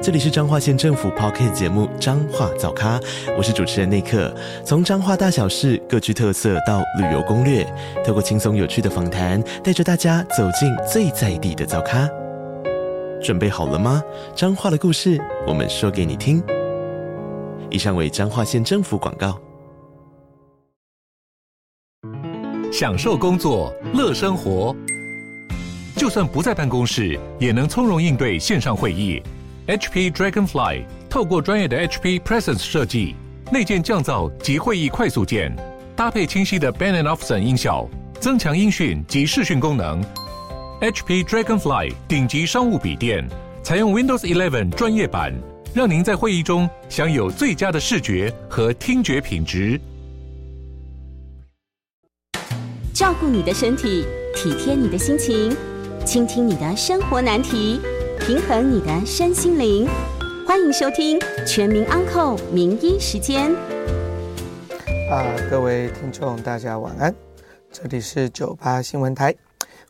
这里是彰化县政府 Podcast 节目《彰化早咖》，我是主持人内克。从彰化大小事各具特色到旅游攻略，透过轻松有趣的访谈，带着大家走进最在地的早咖。准备好了吗？彰化的故事，我们说给你听。以上为彰化县政府广告。享受工作，乐生活，就算不在办公室，也能从容应对线上会议。HP Dragonfly 透过专业的 HP Presence 设计，内建降噪及会议快速键，搭配清晰的 Bang & Olufsen 音效，增强音讯及视讯功能。HP Dragonfly 顶级商务笔电，采用 Windows 11专业版，让您在会议中享有最佳的视觉和听觉品质。照顾你的身体，体贴你的心情，倾听你的生活难题。平衡你的身心灵，欢迎收听《全民安扣名医时间》。啊，各位听众，大家晚安，这里是九八新闻台，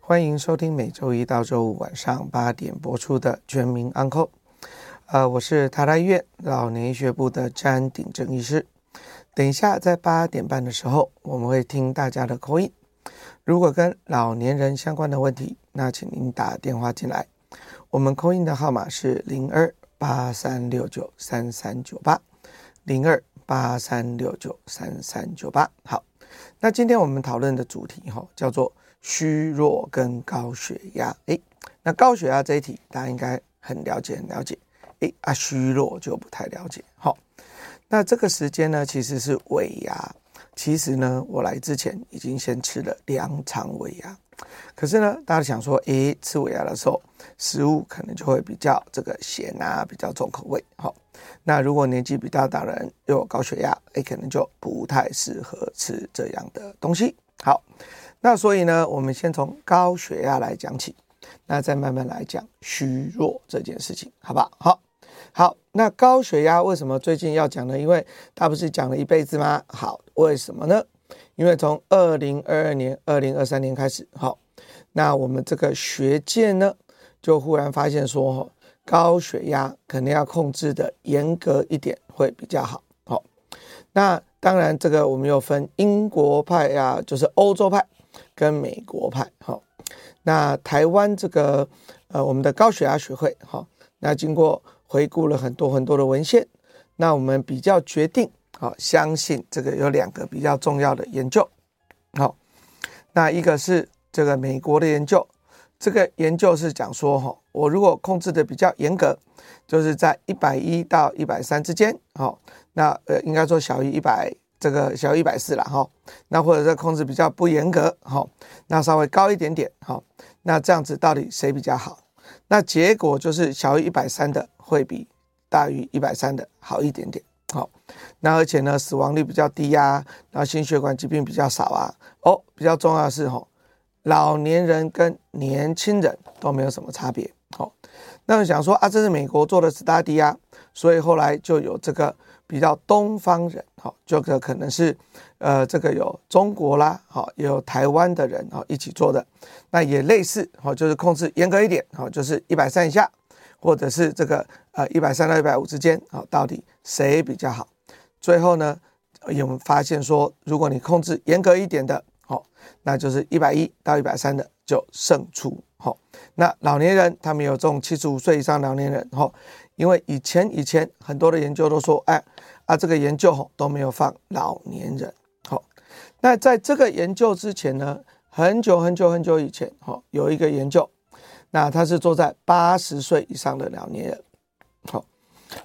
欢迎收听每周一到周五晚上八点播出的《全民安扣》。啊，我是台大医院老年医学部的詹鼎正医师。等一下在八点半的时候，我们会听大家的 call in。如果跟老年人相关的问题，那请您打电话进来。我们 call in 的号码是零二八三六九三三九八，零二八三六九三三九八。好，那今天我们讨论的主题哈叫做虚弱跟高血压。诶，那高血压这一题大家应该很了解，很了解。诶，啊，虚弱就不太了解。好，那这个时间呢，其实是尾牙。其实呢，我来之前已经先吃了两场尾牙。可是呢，大家想说，诶，吃尾牙的时候，食物可能就会比较这个咸啊，比较重口味。好，那如果年纪比较大的人又有高血压，诶，可能就不太适合吃这样的东西。好，那所以呢，我们先从高血压来讲起，那再慢慢来讲虚弱这件事情，好不好？好，好，那高血压为什么最近要讲呢？因为他不是讲了一辈子吗？好，为什么呢？因为从二零二二年、二零二三年开始，好，那我们这个学界呢，就忽然发现说，高血压可能要控制的严格一点会比较好。好，那当然这个我们又分英国派呀，就是欧洲派跟美国派。好，那台湾这个呃，我们的高血压学会，好，那经过回顾了很多很多的文献，那我们比较决定。好，相信这个有两个比较重要的研究。好，那一个是这个美国的研究，这个研究是讲说，哈，我如果控制的比较严格，就是在一百一到一百三之间，好，那呃应该说小于一百，这个小于一百四了，哈，那或者是控制比较不严格，好，那稍微高一点点，好，那这样子到底谁比较好？那结果就是小于一百三的会比大于一百三的好一点点。那而且呢，死亡率比较低啊，然后心血管疾病比较少啊。哦，比较重要的是吼，老年人跟年轻人都没有什么差别。好，那我想说啊，这是美国做的 study 啊，所以后来就有这个比较东方人，好，就可可能是呃这个有中国啦，好，也有台湾的人啊一起做的，那也类似，好，就是控制严格一点，好，就是一百三以下。或者是这个呃一百三到一百五之间啊，到底谁比较好？最后呢，有没有发现说，如果你控制严格一点的，好，那就是一百一到一百三的就胜出。好，那老年人他们有这种七十五岁以上老年人，哈，因为以前以前很多的研究都说，哎啊这个研究吼都没有放老年人。好，那在这个研究之前呢，很久很久很久以前，哈，有一个研究。那他是坐在八十岁以上的老年人，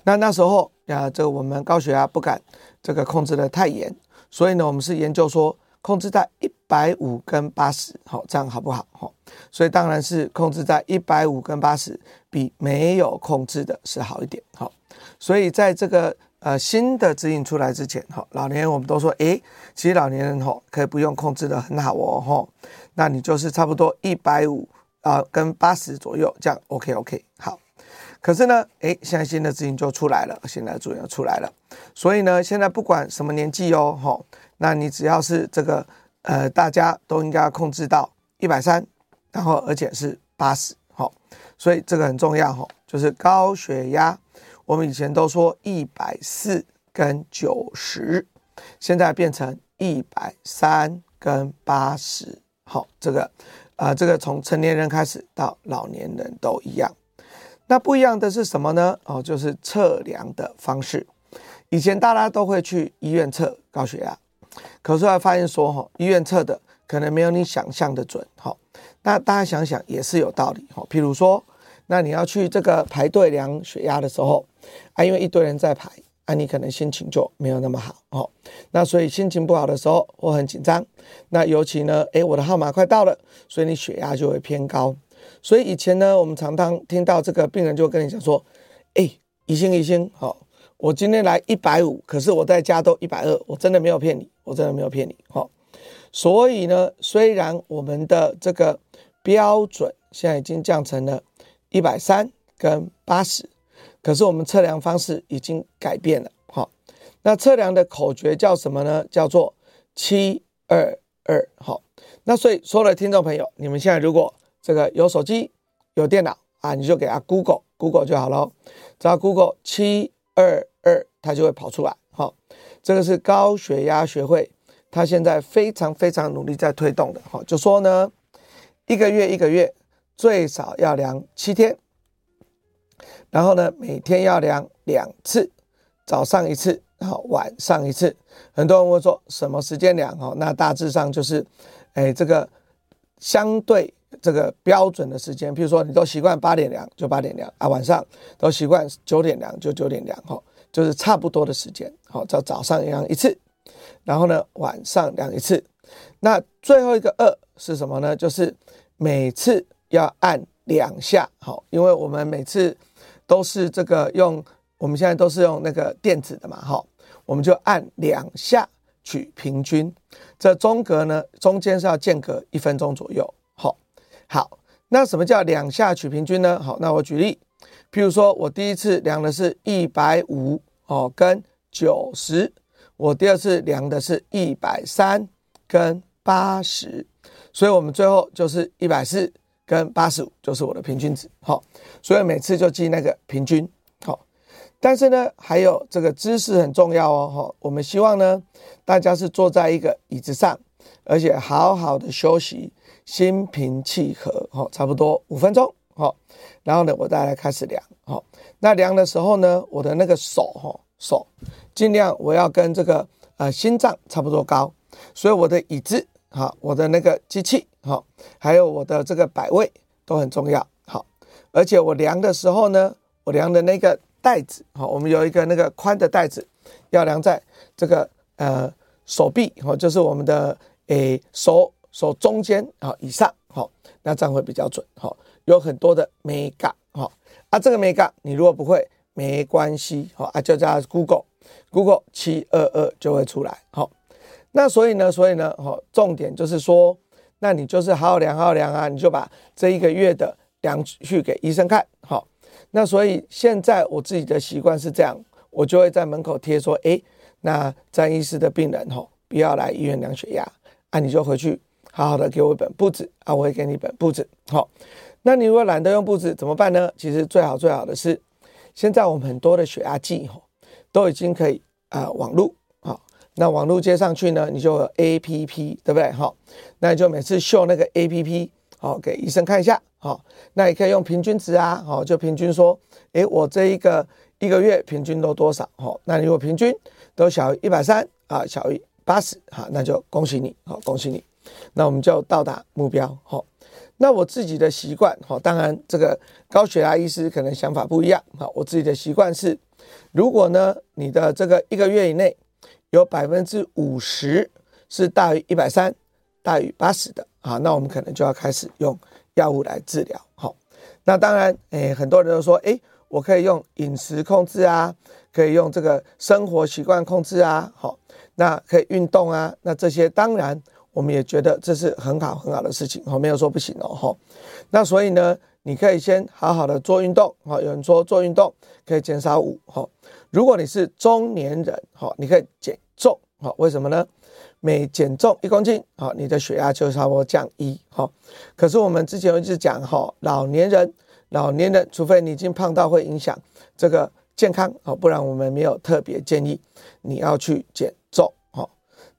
那那时候啊，这个我们高血压不敢这个控制得太严，所以呢，我们是研究说控制在一百五跟八十，好，这样好不好？好，所以当然是控制在一百五跟八十比没有控制的是好一点，好，所以在这个呃新的指引出来之前，哈，老年人我们都说，诶，其实老年人哈可以不用控制得很好哦，哈，那你就是差不多一百五啊跟八十左右这样，OK OK，好。可是呢，诶，现在新的指引就出来了，新的指引出来了，所以呢，现在不管什么年纪哦，哈，那你只要是这个，呃，大家都应该控制到一百三，然后而且是八十，哈，所以这个很重要，哈，就是高血压，我们以前都说一百四跟九十，现在变成一百三跟八十，好，这个，啊、这个从成年人开始到老年人都一样。那不一样的是什么呢？哦，就是测量的方式。以前大家都会去医院测高血压，可是后来发现说，哈，医院测的可能没有你想象的准。哈，那大家想想也是有道理。哈，譬如说，那你要去这个排队量血压的时候，啊，因为一堆人在排，啊，你可能心情就没有那么好。哈，那所以心情不好的时候，或很紧张，那尤其呢，诶，我的号码快到了，所以你血压就会偏高。所以以前呢，我们常常听到这个病人就跟你讲说：“哎，医生医生，好，我今天来一百五，可是我在家都一百二，我真的没有骗你，我真的没有骗你。”好，所以呢，虽然我们的这个标准现在已经降成了一百三跟八十，可是我们测量方式已经改变了。好，那测量的口诀叫什么呢？叫做七二二。好，那所以所有的听众朋友，你们现在如果这个有手机有电脑啊，你就给他 Google Google 就好了。只要 Google 七二二，它就会跑出来。好，这个是高血压学会，它现在非常非常努力在推动的。好，就说呢，一个月一个月最少要量七天，然后呢，每天要量两次，早上一次，然后晚上一次。很多人会说什么时间量？哦，那大致上就是，哎，这个相对。这个标准的时间，譬如说你都习惯八点量就八点量啊，晚上都习惯九点量就九点量，哈，就是差不多的时间，好，早早上量一次，然后呢晚上量一次，那最后一个二是什么呢？就是每次要按两下，好，因为我们每次都是这个用，我们现在都是用那个电子的嘛，哈，我们就按两下取平均，这中隔呢中间是要间隔一分钟左右。好，那什么叫两下取平均呢？好，那我举例，譬如说我第一次量的是一百五哦，跟九十，我第二次量的是一百三跟八十，所以我们最后就是一百四跟八十五，就是我的平均值。好，所以每次就记那个平均。好，但是呢，还有这个姿势很重要哦。哈，我们希望呢，大家是坐在一个椅子上，而且好好的休息。心平气和，好，差不多五分钟，好，然后呢，我再来开始量，好，那量的时候呢，我的那个手，哈，手尽量我要跟这个呃心脏差不多高，所以我的椅子，好，我的那个机器，好，还有我的这个摆位都很重要，好，而且我量的时候呢，我量的那个带子，好，我们有一个那个宽的带子，要量在这个呃手臂，好，就是我们的诶手。手中间啊以上，好，那这样会比较准，好，有很多的眉角，好，啊，这个眉角你如果不会没关系，好，啊，就叫 Google，Google 七二二就会出来，好，那所以呢，所以呢，好，重点就是说，那你就是好好量，好好量啊，你就把这一个月的量去给医生看，好，那所以现在我自己的习惯是这样，我就会在门口贴说，诶，那詹医师的病人吼，不要来医院量血压，啊，你就回去。好好的给我一本簿子啊，我会给你一本簿子。好，那你如果懒得用簿子怎么办呢？其实最好最好的是，现在我们很多的血压计哈，都已经可以啊、网路好，那网路接上去呢，你就有 APP 对不对？好，那你就每次秀那个 APP 好给医生看一下好，那也可以用平均值啊好，就平均说，诶，我这一个一个月平均都多少？好，那你如果平均都小于一百三啊，小于八十好，那就恭喜你好，恭喜你。那我们就到达目标，好。那我自己的习惯，好，当然这个高血压医师可能想法不一样，好。我自己的习惯是，如果呢你的这个一个月以内有百分之五十是大于一百三、大于八十的，啊，那我们可能就要开始用药物来治疗，好。那当然，诶，很多人都说，诶，我可以用饮食控制啊，可以用这个生活习惯控制啊，好，那可以运动啊，那这些当然我们也觉得这是很好很好的事情，哦，没有说不行哦，哈。那所以呢，你可以先好好的做运动，好，有人说做运动可以减少五，哈。如果你是中年人，哈，你可以减重，哈，为什么呢？每减重一公斤，好，你的血压就差不多降一，哈。可是我们之前一直讲，哈，老年人，老年人，除非你已经胖到会影响这个健康，好，不然我们没有特别建议你要去减，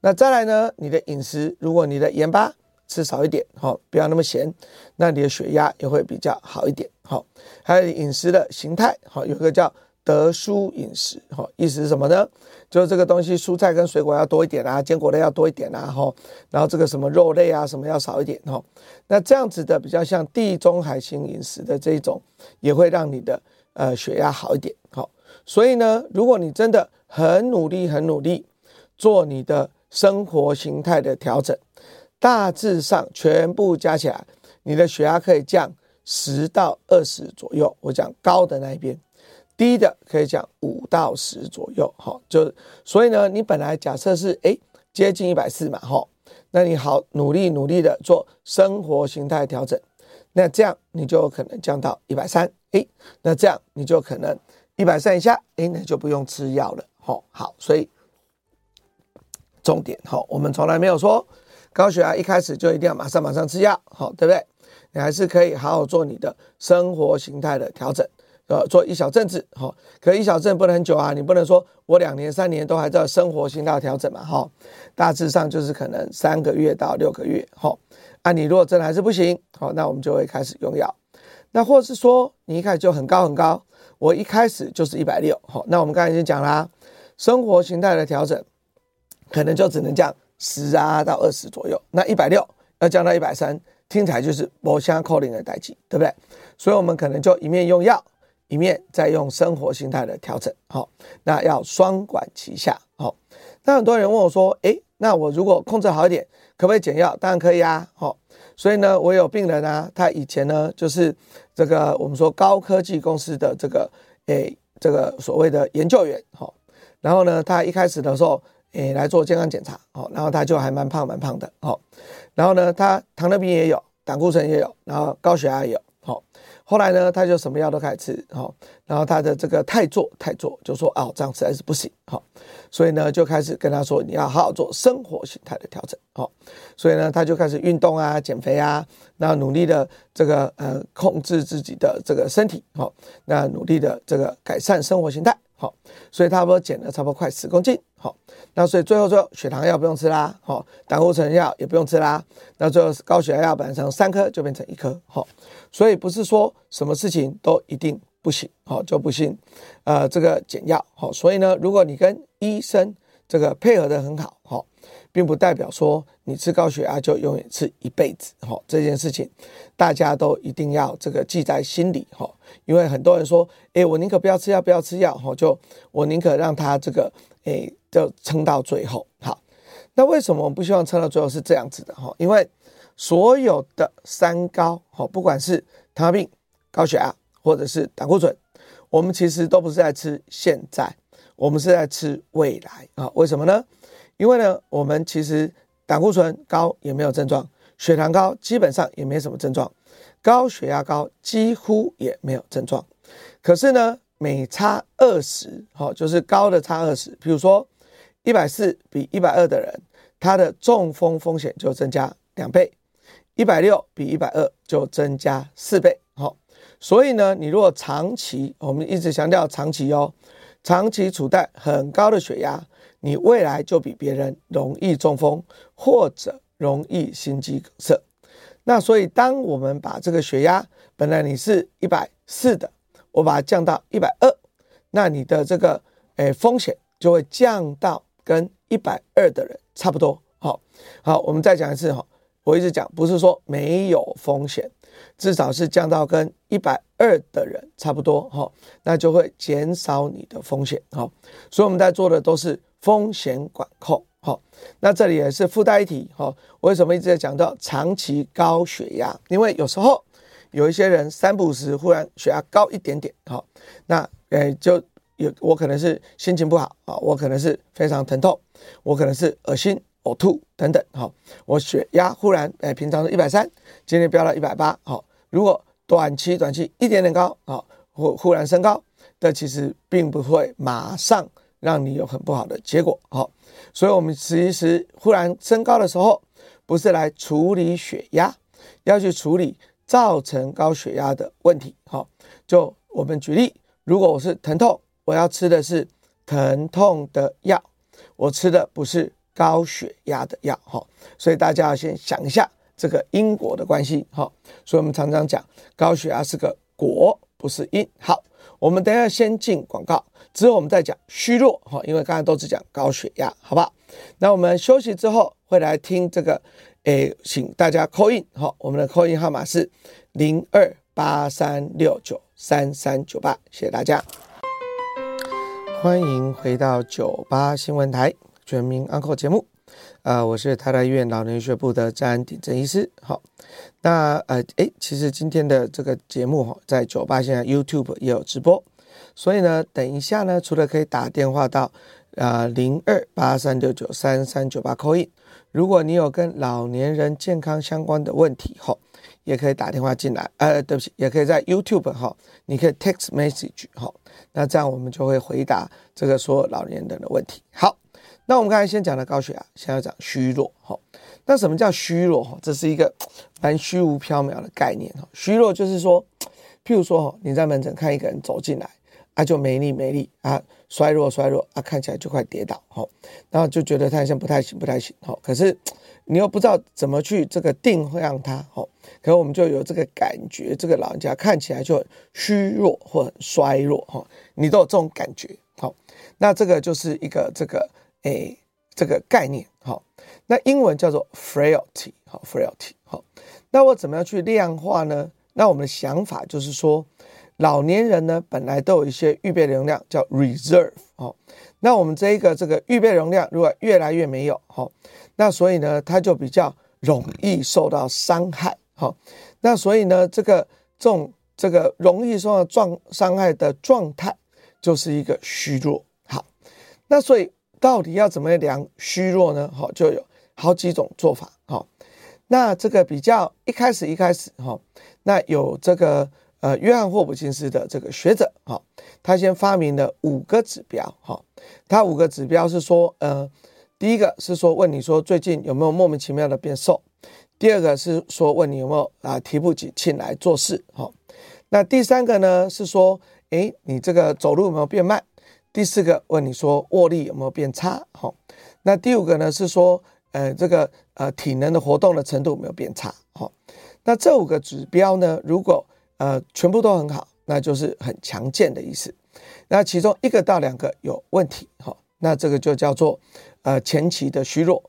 那再来呢，你的饮食，如果你的盐巴吃少一点，好，不要那么咸，那你的血压也会比较好一点，好。还有饮食的形态，好，有个叫。得蔬饮食，哈，意思是什么呢？就是这个东西，蔬菜跟水果要多一点啊，坚果类要多一点啊，哈，然后这个什么肉类啊，什么要少一点，哈。那这样子的比较像地中海型饮食的这一种，也会让你的呃血压好一点，好。所以呢，如果你真的很努力、很努力做你的生活形态的调整，大致上全部加起来，你的血压可以降十到二十左右。我讲高的那一边。低的可以讲五到十左右，好，就所以呢，你本来假设是诶接近一百四嘛，哈，那你好努力努力的做生活形态调整，那这样你就可能降到一百三，诶，那这样你就可能一百三以下，诶，那就不用吃药了，哈，好，所以重点哈，我们从来没有说高血压一开始就一定要马上马上吃药，好，对不对？你还是可以好好做你的生活形态的调整。呃，做一小阵子，哈，可一小阵不能很久啊，你不能说我两年三年都还在生活形态调整嘛，哈，大致上就是可能三个月到六个月，哈，啊，你如果真的还是不行，好，那我们就会开始用药，那或是说你一开始就很高很高，我一开始就是一百六，好，那我们刚才已经讲啦，生活形态的调整可能就只能降十啊到二十左右，那一百六要降到一百三，听起来就是无啥可能的代际，对不对？所以我们可能就一面用药。一面再用生活形态的调整，好，那要双管齐下，好。那很多人问我说，诶，那我如果控制好一点，可不可以减药？当然可以啊，好。所以呢，我有病人啊，他以前呢就是这个我们说高科技公司的这个诶这个所谓的研究员，好。然后呢，他一开始的时候诶来做健康检查，好，然后他就还蛮胖蛮胖的，好。然后呢，他糖尿病也有，胆固醇也有，然后高血压也有，好。后来呢，他就什么药都开始吃，好，然后他的这个太做太做，就说哦，这样实在是不行，好，所以呢，就开始跟他说，你要好好做生活形态的调整，好，所以呢，他就开始运动啊，减肥啊，那努力的这个呃控制自己的这个身体，好，那努力的这个改善生活形态。好，所以差不多减了差不多快十公斤。好，那所以最后最后血糖药不用吃啦，好，胆固醇药也不用吃啦。那最后高血压药本来从三颗就变成一颗。好，所以不是说什么事情都一定不行，好就不信呃这个减药。好，所以呢，如果你跟医生这个配合得很好，好。并不代表说你吃高血压就永远吃一辈子，哈，这件事情大家都一定要这个记在心里，哈，因为很多人说，诶，我宁可不要吃药，不要吃药，哈，就我宁可让他这个，诶，就撑到最后，好，那为什么我们不希望撑到最后是这样子的，哈？因为所有的三高，哈，不管是糖尿病、高血压或者是胆固醇，我们其实都不是在吃现在，我们是在吃未来，啊，为什么呢？因为呢，我们其实胆固醇高也没有症状，血糖高基本上也没什么症状，高血压高几乎也没有症状。可是呢，每差二十，好，就是高的差二十，比如说一百四比一百二的人，他的中风风险就增加两倍；一百六比一百二就增加四倍。好，所以呢，你如果长期，我们一直强调长期哦，长期处在很高的血压。你未来就比别人容易中风，或者容易心肌梗塞。那所以，当我们把这个血压本来你是一百四的，我把它降到一百二，那你的这个诶风险就会降到跟一百二的人差不多。好，好，我们再讲一次哈，我一直讲不是说没有风险，至少是降到跟一百二的人差不多哈，那就会减少你的风险。好，所以我们在做的都是。风险管控，好，那这里也是附带一提，哈，为什么一直在讲到长期高血压？因为有时候有一些人三不五时忽然血压高一点点，好，那呃就有我可能是心情不好啊，我可能是非常疼痛，我可能是恶心、呕吐等等，好，我血压忽然哎平常是一百三，今天飙到一百八，好，如果短期短期一点点高，好，忽忽然升高，这其实并不会马上让你有很不好的结果，好，所以我们其实忽然升高的时候，不是来处理血压。要去处理造成高血压的问题，好，就我们举例，如果我是疼痛，我要吃的是疼痛的药，我吃的不是高血压的药，哈，所以大家要先想一下这个因果的关系，哈，所以我们常常讲高血压是个果，不是因。好，我们等下先进广告，之后我们再讲虚弱，哈，因为刚才都只讲高血压，好不好？那我们休息之后会来听这个。诶，请大家 call in 好，我们的 call in 号码是零二八三六九三三九八，谢谢大家。欢迎回到九八新闻台全民安扣节目，呃，我是台大医院老年医学部的詹鼎正医师。好，那呃，诶，其实今天的这个节目哈，在九八现在 YouTube 也有直播，所以呢，等一下呢，除了可以打电话到啊零二八三六九三三九八 call in。如果你有跟老年人健康相关的问题，哈，也可以打电话进来，呃，对不起，也可以在 YouTube 哈，你可以 text message 哈，那这样我们就会回答这个所有老年人的问题。好，那我们刚才先讲了高血压，现在要讲虚弱，哈，那什么叫虚弱？哈，这是一个蛮虚无缥缈的概念，哈，虚弱就是说，譬如说，哈，你在门诊看一个人走进来。啊，就没力没力啊，衰弱衰弱啊，看起来就快跌倒，吼，然后就觉得他好像不太行不太行，哈，可是你又不知道怎么去这个定让他，吼，可是我们就有这个感觉，这个老人家看起来就很虚弱或很衰弱，吼，你都有这种感觉，好，那这个就是一个这个诶这个概念，好，那英文叫做 frailty，好 frailty，好，那我怎么样去量化呢？那我们的想法就是说。老年人呢，本来都有一些预备容量，叫 reserve 哦。那我们这一个这个预备容量如果越来越没有，哈，那所以呢，它就比较容易受到伤害，哈。那所以呢，这个这种这个容易受到状伤害的状态，就是一个虚弱。好，那所以到底要怎么量虚弱呢？哈，就有好几种做法。哈，那这个比较一开始一开始，哈，那有这个。呃，约翰霍普金斯的这个学者，哈，他先发明了五个指标，哈，他五个指标是说，呃，第一个是说问你说最近有没有莫名其妙的变瘦，第二个是说问你有没有啊提不起劲来做事，哈，那第三个呢是说，诶，你这个走路有没有变慢，第四个问你说握力有没有变差，哈，那第五个呢是说，呃，这个呃体能的活动的程度有没有变差，哈，那这五个指标呢，如果呃，全部都很好，那就是很强健的意思。那其中一个到两个有问题，哈，那这个就叫做呃前期的虚弱。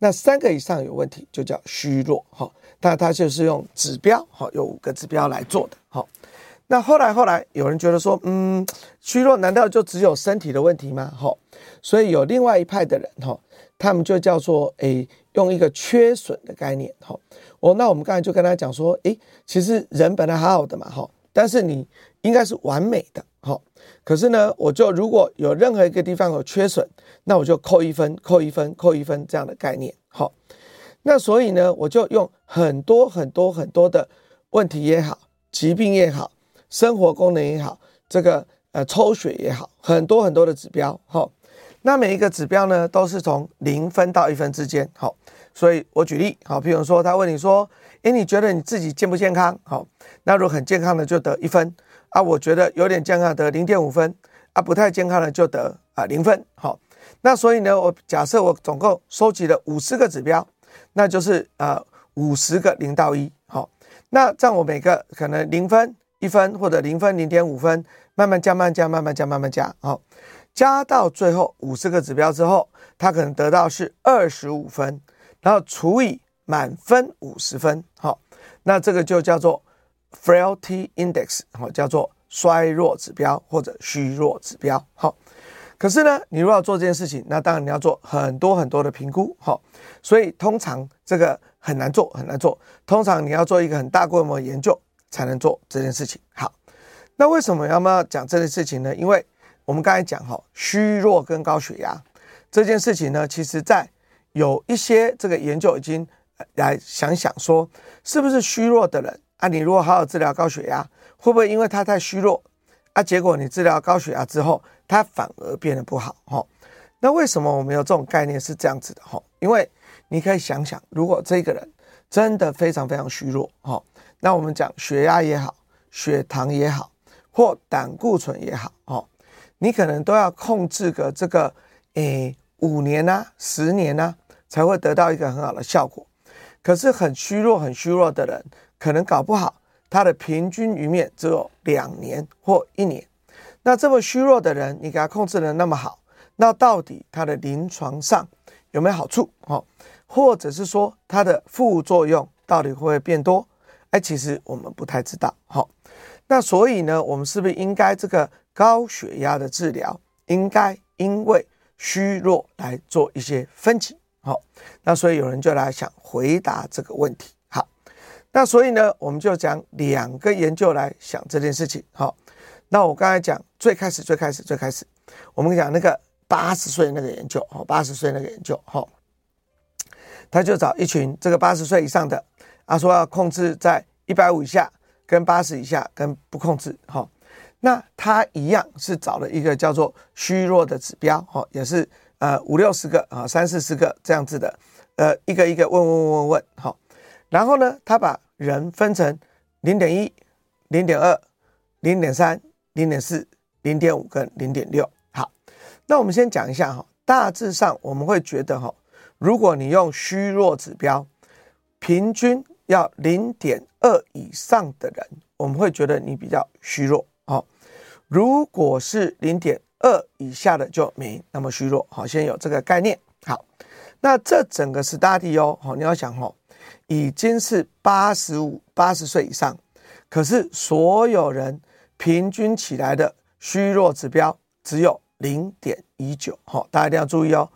那三个以上有问题就叫虚弱，哈。那它就是用指标，哈，有五个指标来做的，哈。那后来后来有人觉得说，嗯，虚弱难道就只有身体的问题吗？哈，所以有另外一派的人，哈，他们就叫做诶，用一个缺损的概念，哈。哦，那我们刚才就跟他讲说，诶，其实人本来好好的嘛，哈，但是你应该是完美的，哈。可是呢，我就如果有任何一个地方有缺损，那我就扣一分，扣一分，扣一分这样的概念，好。那所以呢，我就用很多很多很多的问题也好，疾病也好，生活功能也好，这个呃抽血也好，很多很多的指标，好。那每一个指标呢，都是从零分到一分之间，好。所以我举例，好，譬如说他问你说，诶，你觉得你自己健不健康？好，那如果很健康的就得一分啊，我觉得有点健康得零点五分啊，不太健康的就得啊零分。好，那所以呢，我假设我总共收集了五十个指标，那就是呃五十个零到一。好，那这样我每个可能零分、一分或者零分、零点五分，慢慢加、慢慢加、慢慢加、慢慢加。好，加到最后五十个指标之后，他可能得到是二十五分。然后除以满分五十分，好，那这个就叫做 frailty index，好，叫做衰弱指标或者虚弱指标，好。可是呢，你如果要做这件事情，那当然你要做很多很多的评估，好。所以通常这个很难做，很难做。通常你要做一个很大规模的研究，才能做这件事情。好，那为什么要么讲这件事情呢？因为我们刚才讲哈，虚弱跟高血压这件事情呢，其实在有一些这个研究已经来想想说，是不是虚弱的人啊？你如果好好治疗高血压，会不会因为他太虚弱啊？结果你治疗高血压之后，他反而变得不好哈？那为什么我们有这种概念是这样子的哈？因为你可以想想，如果这个人真的非常非常虚弱哈，那我们讲血压也好，血糖也好，或胆固醇也好哦，你可能都要控制个这个诶五年、啊、十年、啊，才会得到一个很好的效果。可是很虚弱、很虚弱的人，可能搞不好他的平均余命只有两年或一年。那这么虚弱的人，你给他控制得那么好，那到底他的临床上有没有好处？哦，或者是说它的副作用到底会不会变多？哎，其实我们不太知道。好，那所以呢，我们是不是应该这个高血压的治疗，应该因为虚弱来做一些分级？好，那所以有人就来想回答这个问题。那所以呢，我们就讲两个研究来想这件事情。好，那我刚才讲最开始、最开始、最开始，我们讲那个八十岁那个研究。哦，八十岁那个研究。好。他就找一群这个八十岁以上的，他说要控制在一百五以下，跟八十以下，跟不控制。哈，那他一样是找了一个叫做虚弱的指标，哈，也是呃五六十个啊，三四十个这样子的，呃，一个一个问问问问问，好，然后呢，他把人分成零点一、零点二、零点三、零点四、零点五跟零点六。好，那我们先讲一下哈，大致上我们会觉得哈。如果你用虚弱指标，平均要零点二以上的人，我们会觉得你比较虚弱。好，如果是零点二以下的就没那么虚弱。好，先有这个概念。好，那这整个 study 哦，好，你要想哦，已经是八十五、八十岁以上，可是所有人平均起来的虚弱指标只有零点一九。好，大家一定要注意哦。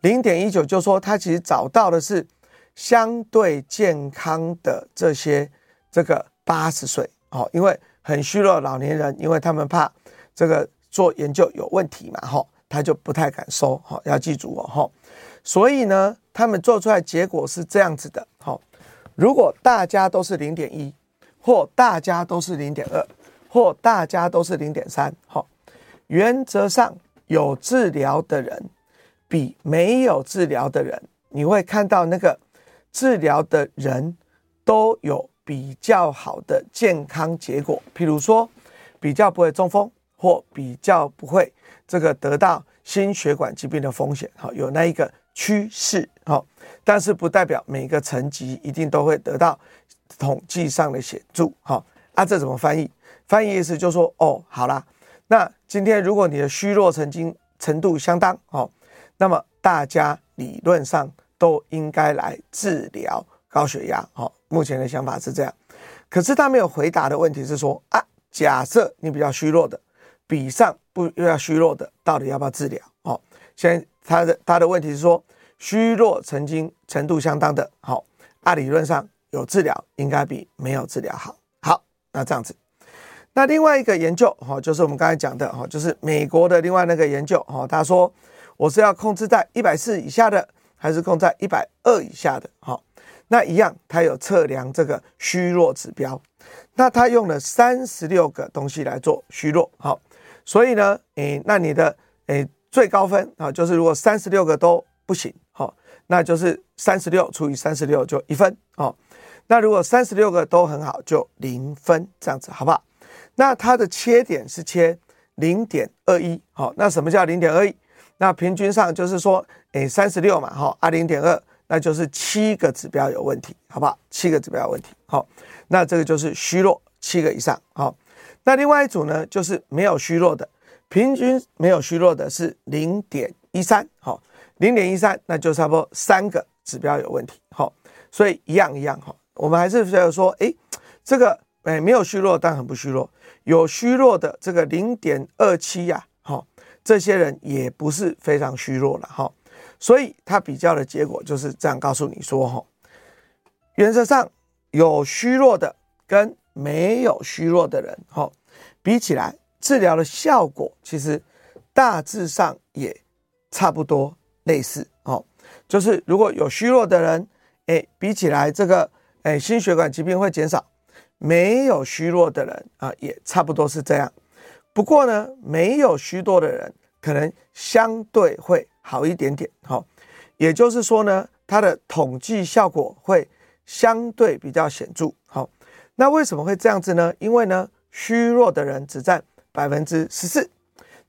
零点一九，就说他其实找到的是相对健康的这些这个八十岁哦，因为很虚弱的老年人，因为他们怕这个做研究有问题嘛，哈，他就不太敢收，哈，要记住哦，哈，所以呢，他们做出来结果是这样子的，哈，如果大家都是零点一，或大家都是零点二，或大家都是零点三，哈，原则上有治疗的人。比没有治疗的人，你会看到那个治疗的人都有比较好的健康结果，譬如说比较不会中风，或比较不会这个得到心血管疾病的风险，好，有那一个趋势，好，但是不代表每个层级一定都会得到统计上的显著，好，啊，这怎么翻译？翻译意思就是说，哦，好啦，那今天如果你的虚弱曾经程度相当，哦。那么大家理论上都应该来治疗高血压，好，目前的想法是这样。可是他没有回答的问题是说啊，假设你比较虚弱的，比上不又要虚弱的，到底要不要治疗？哦，现在他的他的问题是说，虚弱曾经程度相当的，好，按理论上有治疗应该比没有治疗好。好，那这样子，那另外一个研究，哈，就是我们刚才讲的，哈，就是美国的另外那个研究，哈，他说。我是要控制在一百四以下的，还是控制在一百二以下的？好，那一样，它有测量这个虚弱指标。那它用了三十六个东西来做虚弱。好，所以呢，诶，那你的诶最高分啊，就是如果三十六个都不行，好，那就是三十六除以三十六就一分。好，那如果三十六个都很好，就零分，这样子好不好？那它的切点是切零点二一。好，那什么叫零点二一？那平均上就是说，诶，三十六嘛，哈，啊零点二，那就是七个指标有问题，好不好？七个指标有问题，好，那这个就是虚弱七个以上，好。那另外一组呢，就是没有虚弱的，平均没有虚弱的是零点一三，好，零点一三，那就差不多三个指标有问题，好，所以一样一样，哈，我们还是觉得说，诶，这个诶没有虚弱，但很不虚弱，有虚弱的这个零点二七呀。这些人也不是非常虚弱了哈，所以他比较的结果就是这样告诉你说哈，原则上有虚弱的跟没有虚弱的人，哈，比起来治疗的效果其实大致上也差不多类似，哦，就是如果有虚弱的人，哎，比起来这个，哎，心血管疾病会减少；没有虚弱的人啊，也差不多是这样。不过呢，没有虚弱的人可能相对会好一点点，哈，也就是说呢，它的统计效果会相对比较显著，好。那为什么会这样子呢？因为呢，虚弱的人只占百分之十四，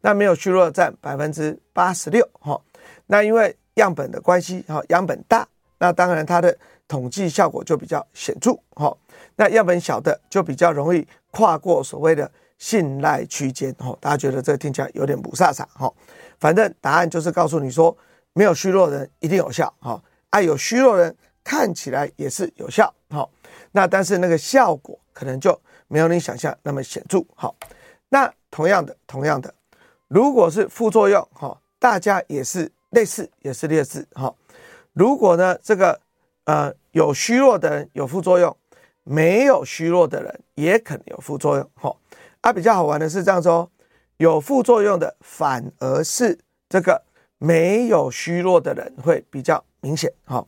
那没有虚弱占百分之八十六，哈。那因为样本的关系，哈，样本大，那当然它的统计效果就比较显著，哈。那样本小的就比较容易跨过所谓的信赖区间，哈。大家觉得这个听起来有点不煞煞，哈。反正答案就是告诉你说，没有虚弱的人一定有效，哈。啊，有虚弱的人看起来也是有效，哈。那但是那个效果可能就没有你想象那么显著，好。那同样的，同样的，如果是副作用，哈，大家也是类似，也是类似，哈。如果呢，这个呃有虚弱的人有副作用，没有虚弱的人也可能有副作用，哈。啊，比较好玩的是这样说，有副作用的反而是这个没有虚弱的人会比较明显，哈。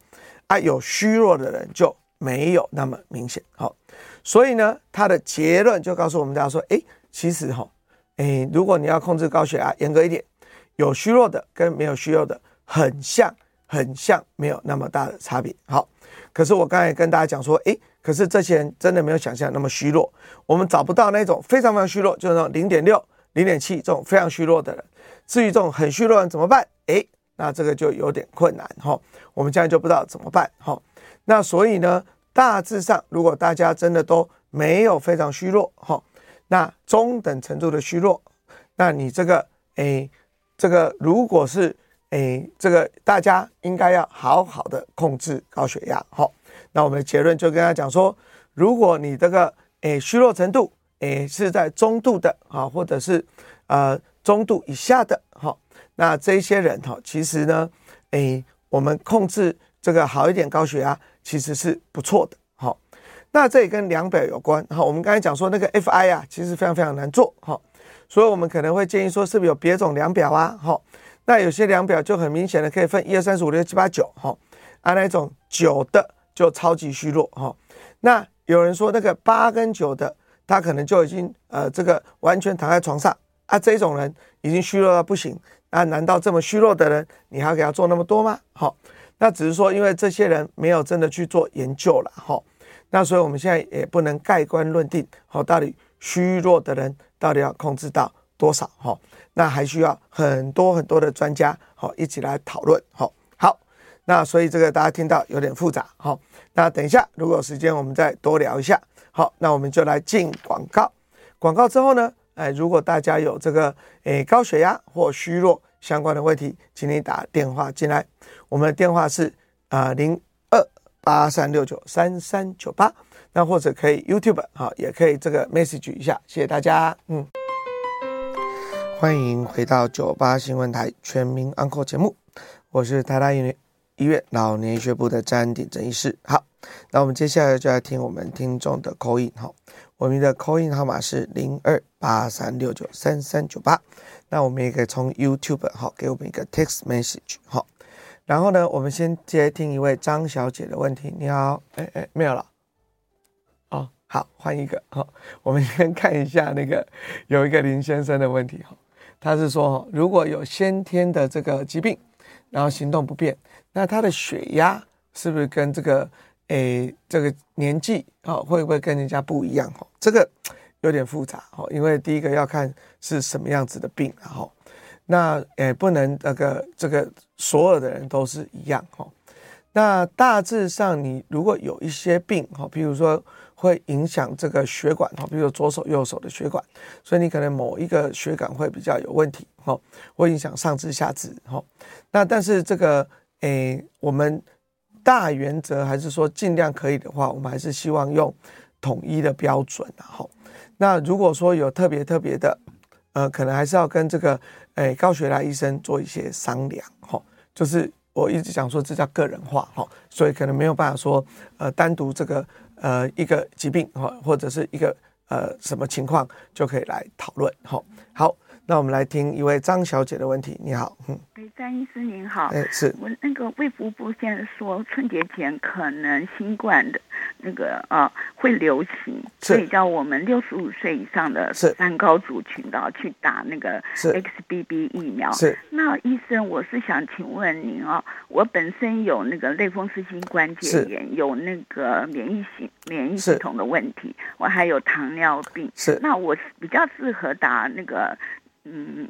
啊，有虚弱的人就。没有那么明显，好，所以呢，他的结论就告诉我们大家说，哎，其实哈，哎，如果你要控制高血压，严格一点，有虚弱的跟没有虚弱的很像，很像，没有那么大的差别，好。可是我刚才跟大家讲说，哎，可是这些人真的没有想象那么虚弱，我们找不到那种非常非常虚弱，就是那种零点六、零点七这种非常虚弱的人。至于这种很虚弱的人怎么办？哎，那这个就有点困难哈，我们现在就不知道怎么办哈。那所以呢，大致上，如果大家真的都没有非常虚弱，哈，那中等程度的虚弱，那你这个，诶，这个如果是，诶，这个大家应该要好好的控制高血压，好。那我们的结论就跟他讲说，如果你这个，诶，虚弱程度，诶，是在中度的，啊，或者是，呃，中度以下的，哈，那这些人，哈，其实呢，诶，我们控制这个好一点高血压。其实是不错的，那这也跟量表有关，好，我们刚才讲说那个 FI 啊，其实非常非常难做，好，所以我们可能会建议说，是不是有别种量表啊，好，那有些量表就很明显的可以分一二三四五六七八九，好，啊那种九的就超级虚弱，哈，那有人说那个八跟九的，他可能就已经呃这个完全躺在床上，啊这种人已经虚弱到不行，那难道这么虚弱的人，你还给他做那么多吗？好。那只是说，因为这些人没有真的去做研究了，哈。那所以我们现在也不能盖棺论定，好，到底虚弱的人到底要控制到多少，哈。那还需要很多很多的专家，好，一起来讨论，好。好，那所以这个大家听到有点复杂，好。那等一下如果有时间，我们再多聊一下。好，那我们就来进广告。广告之后呢，哎，如果大家有这个诶高血压或虚弱相关的问题，请你打电话进来。我们的电话是啊零二八三六九三三九八，那或者可以 YouTube 好，也可以这个 message 一下，谢谢大家。嗯，欢迎回到九八新闻台全民安扣节目，我是台大医院医院老年医学部的詹鼎正医师。好，那我们接下来就来听我们听众的 call in 哈，我们的 call in 号码是零二八三六九三三九八，那我们也可以从 YouTube 好给我们一个 text message 好。然后呢，我们先接听一位张小姐的问题。你好，哎哎，没有了。哦，好，换一个。好、哦，我们先看一下那个有一个林先生的问题。哈，他是说，如果有先天的这个疾病，然后行动不便，那他的血压是不是跟这个诶这个年纪啊、哦，会不会跟人家不一样？哈，这个有点复杂。哈，因为第一个要看是什么样子的病，然后。那也不能那个这个所有的人都是一样哈。那大致上，你如果有一些病哈，比如说会影响这个血管哈，比如左手右手的血管，所以你可能某一个血管会比较有问题哈，会影响上肢下肢哈。那但是这个诶，我们大原则还是说尽量可以的话，我们还是希望用统一的标准然后。那如果说有特别特别的。呃，可能还是要跟这个，诶，高血压医生做一些商量，哈，就是我一直讲说这叫个人化，哈，所以可能没有办法说，呃，单独这个，呃一个疾病哈，或者是一个呃什么情况，就可以来讨论哈。好。那我们来听一位张小姐的问题。你好，嗯，哎，张医师您好，哎，是。我那个卫福部现在说春节前可能新冠的那个啊会流行，所以叫我们六十五岁以上的三高族群的去打那个 XBB 疫苗。是，那医生，我是想请问您啊，我本身有那个类风湿性关节炎，有那个免疫系免疫系统的问题，我还有糖尿病，是，那我比较适合打那个。嗯，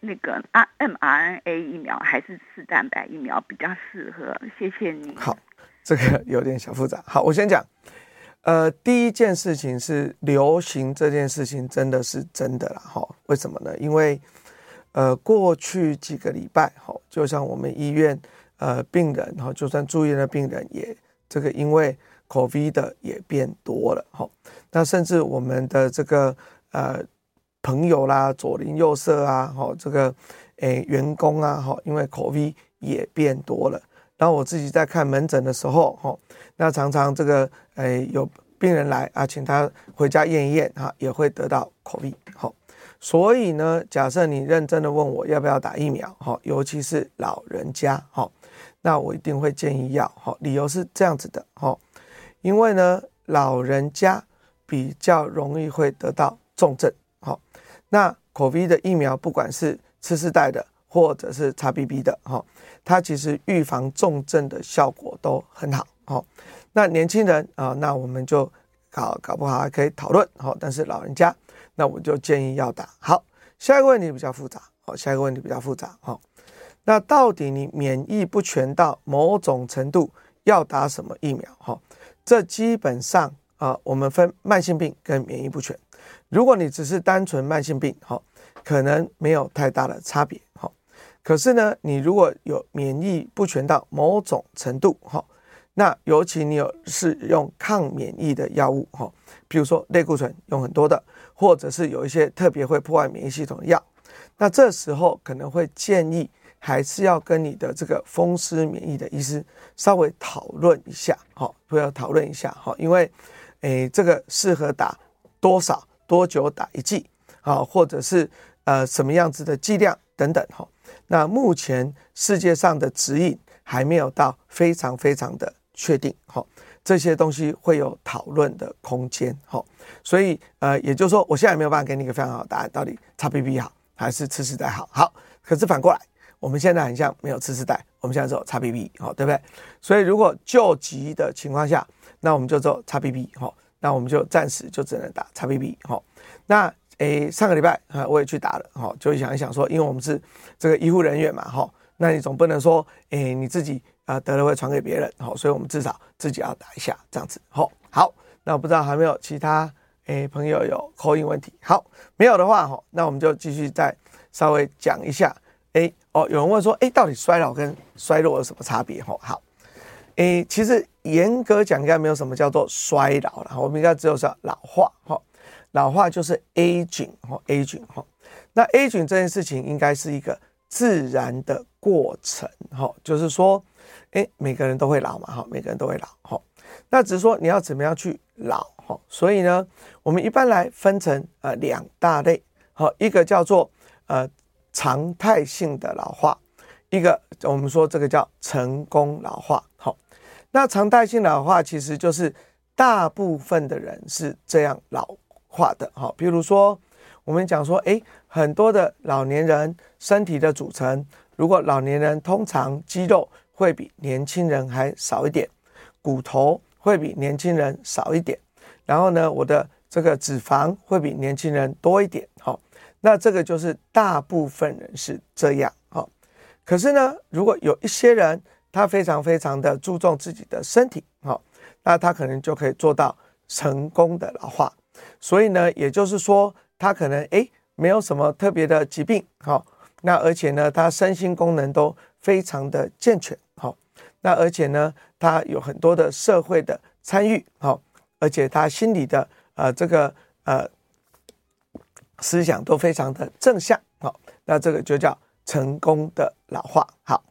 那个啊，mRNA 疫苗还是次蛋白疫苗比较适合？谢谢你。好，这个有点小复杂。好，我先讲。呃，第一件事情是流行这件事情真的是真的了哈？为什么呢？因为呃，过去几个礼拜哈，就像我们医院呃病人哈，就算住院的病人也这个因为 COVID 的也变多了哈。那甚至我们的这个呃。朋友啦，左邻右舍啊，哈，这个诶，员工啊，哈，因为口碑也变多了。然后我自己在看门诊的时候，哈，那常常这个诶有病人来啊，请他回家验一验，哈，也会得到口碑。好。所以呢，假设你认真的问我要不要打疫苗，哈，尤其是老人家，哈，那我一定会建议要，哈，理由是这样子的，哈，因为呢，老人家比较容易会得到重症。那 COVID 的疫苗，不管是次世代的或者是 XBB 的，哈，它其实预防重症的效果都很好。哦，那年轻人啊，那我们就搞搞不好还可以讨论。好，但是老人家，那我就建议要打。好，下一个问题比较复杂。好，下一个问题比较复杂。哦，那到底你免疫不全到某种程度要打什么疫苗？哈，这基本上啊，我们分慢性病跟免疫不全。如果你只是单纯慢性病，哈，可能没有太大的差别，哈。可是呢，你如果有免疫不全到某种程度，哈，那尤其你有是用抗免疫的药物，哈，比如说类固醇用很多的，或者是有一些特别会破坏免疫系统的药，那这时候可能会建议还是要跟你的这个风湿免疫的医师稍微讨论一下，哈，不要讨论一下，哈，因为，诶，这个适合打多少？多久打一剂啊？或者是呃什么样子的剂量等等哈？那目前世界上的指引还没有到非常非常的确定哈，这些东西会有讨论的空间哈。所以呃，也就是说，我现在没有办法给你一个非常好的答案，到底 XBB 好还是次世代好？好，可是反过来，我们现在很像没有次世代，我们现在只有 XBB 好，对不对？所以如果救急的情况下，那我们就做 XBB 哈。那我们就暂时就只能打叉 B B，哈。那诶，上个礼拜啊，我也去打了哈，就想一想说，因为我们是这个医护人员嘛哈，那你总不能说诶你自己啊得了会传给别人哈，所以我们至少自己要打一下这样子。好，好，那我不知道还没有其他诶朋友有口音问题。好，没有的话哈，那我们就继续再稍微讲一下。诶哦，有人问说，诶到底衰老跟衰弱有什么差别？哈，好。诶，其实严格讲，应该没有什么叫做衰老了，我们应该只有说老化哈。老化就是 aging 哈，aging 哈。那 aging 这件事情应该是一个自然的过程哈，就是说，诶，每个人都会老嘛哈，每个人都会老哈。那只是说你要怎么样去老哈。所以呢，我们一般来分成呃两大类，好，一个叫做呃常态性的老化，一个我们说这个叫成功老化，好。那常态性老化其实就是大部分的人是这样老化的，哈，比如说我们讲说，诶，很多的老年人身体的组成，如果老年人通常肌肉会比年轻人还少一点，骨头会比年轻人少一点，然后呢，我的这个脂肪会比年轻人多一点，哈，那这个就是大部分人是这样，哈，可是呢，如果有一些人，他非常非常的注重自己的身体，好，那他可能就可以做到成功的老化。所以呢，也就是说，他可能诶没有什么特别的疾病，好，那而且呢，他身心功能都非常的健全，好，那而且呢，他有很多的社会的参与，好，而且他心里的呃这个呃思想都非常的正向，好，那这个就叫成功的老化，好。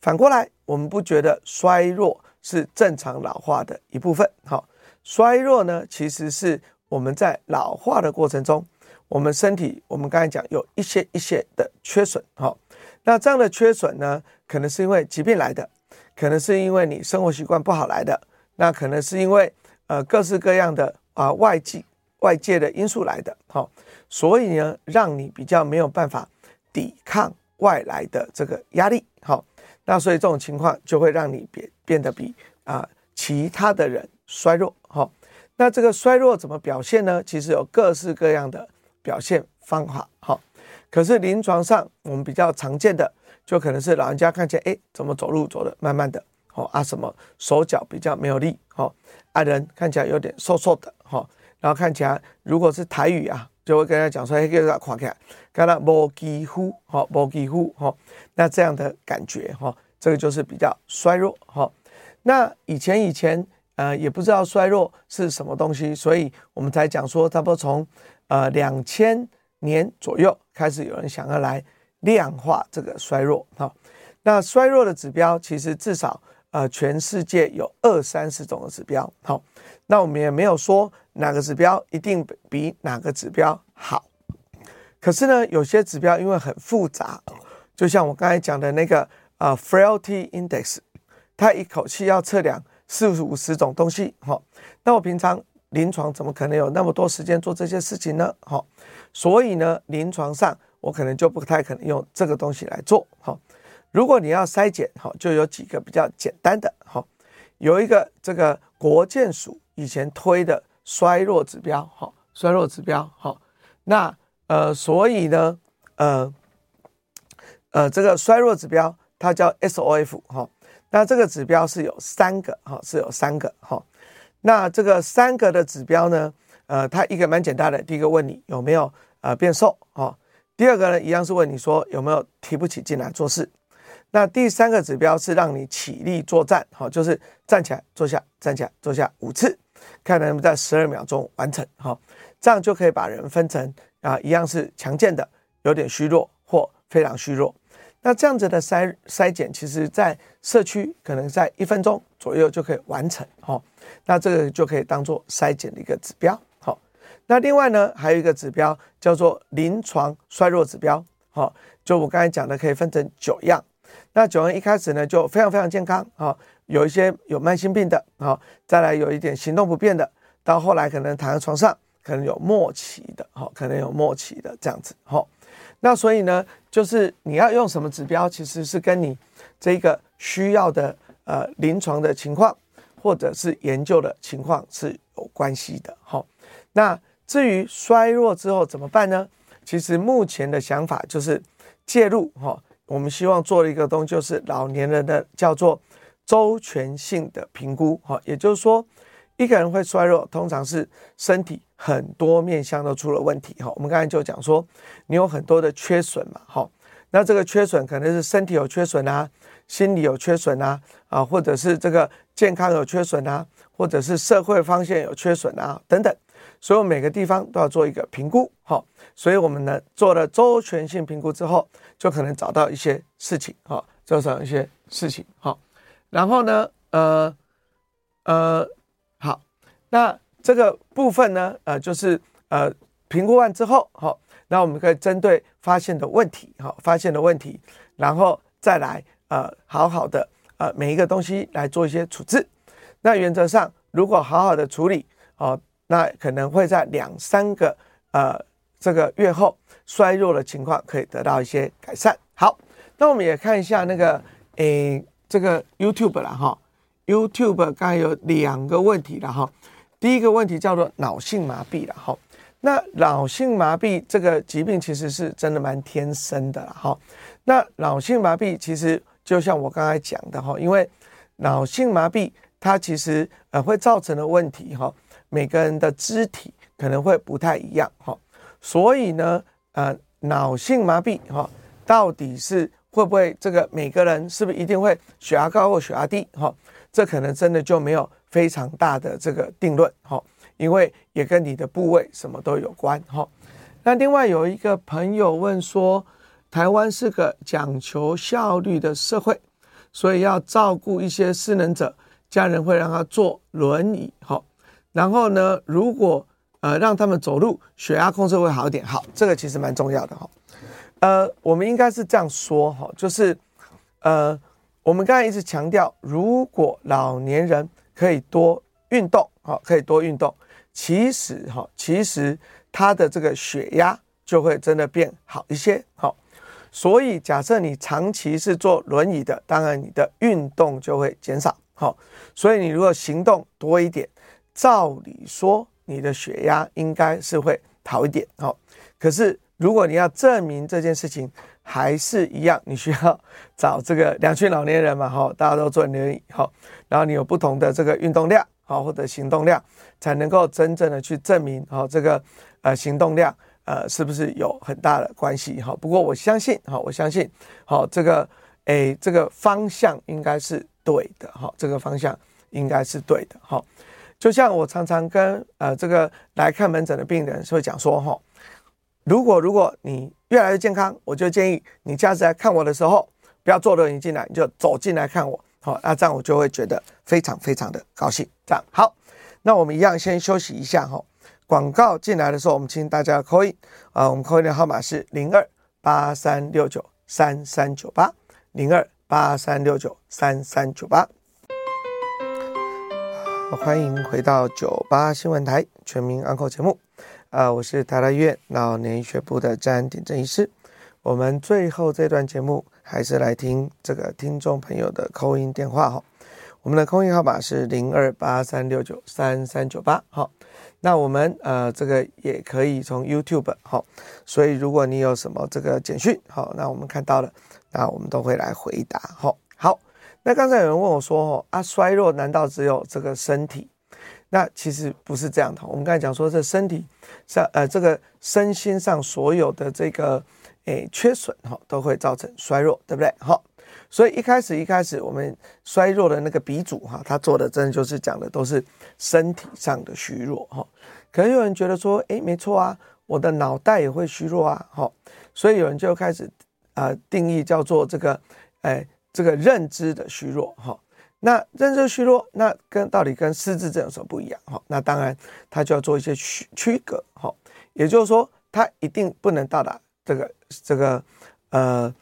反过来，我们不觉得衰弱是正常老化的一部分。好，衰弱呢，其实是我们在老化的过程中，我们身体我们刚才讲有一些一些的缺损，哈。那这样的缺损呢，可能是因为疾病来的，可能是因为你生活习惯不好来的，那可能是因为呃各式各样的啊外界外界的因素来的，好。所以呢，让你比较没有办法抵抗外来的这个压力，好，那所以这种情况就会让你变变得比啊、其他的人衰弱，好，那这个衰弱怎么表现呢？其实有各式各样的表现方法，好，可是临床上我们比较常见的，就可能是老人家看起来，哎，怎么走路走得慢慢的，哦啊，什么手脚比较没有力，哦，啊人看起来有点瘦瘦的，哈，然后看起来如果是台语啊。就会跟他讲说，哎，给他看起来，看他无肌肤，哈，无肌肤，哈，那这样的感觉，哈，这个就是比较衰弱，哈。那以前以前，呃，也不知道衰弱是什么东西，所以我们才讲说，差不多从呃两千年左右开始，有人想要来量化这个衰弱，哈。那衰弱的指标，其实至少呃全世界有二三十种的指标，好。那我们也没有说哪个指标一定比哪个指标好，可是呢，有些指标因为很复杂，就像我刚才讲的那个啊，Frailty Index，它一口气要测量四五十种东西，哈。那我平常临床怎么可能有那么多时间做这些事情呢？哈，所以呢，临床上我可能就不太可能用这个东西来做，哈。如果你要筛检，哈，就有几个比较简单的，哈，有一个这个国健署。以前推的衰弱指标，哈，衰弱指标，哈，那呃，所以呢，呃，呃，这个衰弱指标它叫 SOF，哈，那这个指标是有三个，哈，是有三个，哈，那这个三个的指标呢，呃，它一个蛮简单的，第一个问你有没有呃变瘦，哈，第二个呢，一样是问你说有没有提不起劲来做事。那第三个指标是让你起立作战，哈，就是站起来坐下，站起来坐下五次。看能不能在十二秒钟完成，好，这样就可以把人分成啊，一样是强健的，有点虚弱或非常虚弱。那这样子的筛筛检，其实在社区可能在一分钟左右就可以完成，好。那这个就可以当做筛检的一个指标，好。那另外呢，还有一个指标叫做临床衰弱指标，好，就我刚才讲的，可以分成九样。那九样一开始呢，就非常非常健康，哈。有一些有慢性病的，好，再来有一点行动不便的，到后来可能躺在床上，可能有末期的，好，可能有末期的这样子，好，那所以呢，就是你要用什么指标，其实是跟你这个需要的呃临床的情况或者是研究的情况是有关系的，好，那至于衰弱之后怎么办呢？其实目前的想法就是介入，哈，我们希望做一个东就是老年人的叫做。周全性的评估，哈，也就是说，一个人会衰弱，通常是身体很多面向都出了问题，哈。我们刚才就讲说，你有很多的缺损嘛，哈。那这个缺损可能是身体有缺损啊，心理有缺损啊，啊，或者是这个健康有缺损啊，或者是社会方向有缺损啊，等等。所以每个地方都要做一个评估，哈。所以我们呢做了周全性评估之后，就可能找到一些事情，哈，就找一些事情，哈。然后呢，呃，呃，好，那这个部分呢，呃，就是呃，评估完之后，好、那我们可以针对发现的问题，好、哦，发现的问题，然后再来，呃，好好的，呃，每一个东西来做一些处置。那原则上，如果好好的处理，哦，那可能会在两三个呃这个月后，衰弱的情况可以得到一些改善。好，那我们也看一下那个，诶。这个 YouTube 了哈，YouTube 刚才有两个问题了哈。第一个问题叫做脑性麻痹了哈。那脑性麻痹这个疾病其实是真的蛮天生的了哈。那脑性麻痹其实就像我刚才讲的哈，因为脑性麻痹它其实呃会造成的问题哈，每个人的肢体可能会不太一样哈。所以呢，呃，脑性麻痹哈，到底是？会不会这个每个人是不是一定会血压高或血压低？哈，这可能真的就没有非常大的这个定论哈，因为也跟你的部位什么都有关哈。那另外有一个朋友问说，台湾是个讲求效率的社会，所以要照顾一些失能者，家人会让他坐轮椅哈。然后呢，如果呃让他们走路，血压控制会好一点。好，这个其实蛮重要的哈。呃，我们应该是这样说哈，就是呃，我们刚才一直强调，如果老年人可以多运动，好，可以多运动，其实哈，其实他的这个血压就会真的变好一些。好，所以假设你长期是坐轮椅的，当然你的运动就会减少。好，所以你如果行动多一点，照理说你的血压应该是会好一点。好，可是。如果你要证明这件事情还是一样，你需要找这个两群老年人嘛，哈，大家都坐轮椅，哈，然后你有不同的这个运动量，好，或者行动量，才能够真正的去证明，哈，这个呃行动量呃是不是有很大的关系，哈。不过我相信，哈，我相信，好，这个诶这个方向应该是对的，哈，这个方向应该是对的，哈。就像我常常跟呃这个来看门诊的病人会讲说，哈。如果如果你越来越健康，我就建议你下次来看我的时候，不要坐轮椅进来，你就走进来看我。好，那这样我就会觉得非常非常的高兴。这样好，那我们一样先休息一下哈。广告进来的时候，我们请大家扣一啊，我们扣一的号码是零二八三六九三三九八零二八三六九三三九八。欢迎回到九八新闻台全民安扣节目。啊、我是台大医院老年医学部的詹鼎正医师。我们最后这段节目还是来听这个听众朋友的扣音电话哈。我们的扣音号码是零二八三六九三三九八。好，那我们呃这个也可以从 YouTube 好，所以如果你有什么这个简讯好，那我们看到了，那我们都会来回答。好，好，那刚才有人问我说哦，啊衰弱难道只有这个身体？那其实不是这样的，我们刚才讲说，这身体上呃这个身心上所有的这个诶缺损哈，都会造成衰弱，对不对？好，所以一开始一开始我们衰弱的那个鼻祖哈，他做的真的就是讲的都是身体上的虚弱哈。可能有人觉得说，诶，没错啊，我的脑袋也会虚弱啊，哈，所以有人就开始啊定义叫做这个诶这个认知的虚弱哈。那认知虚弱，那跟到底跟失智症有什么不一样？哈，那当然他就要做一些区区隔，哈，也就是说，他一定不能到达这个这个呃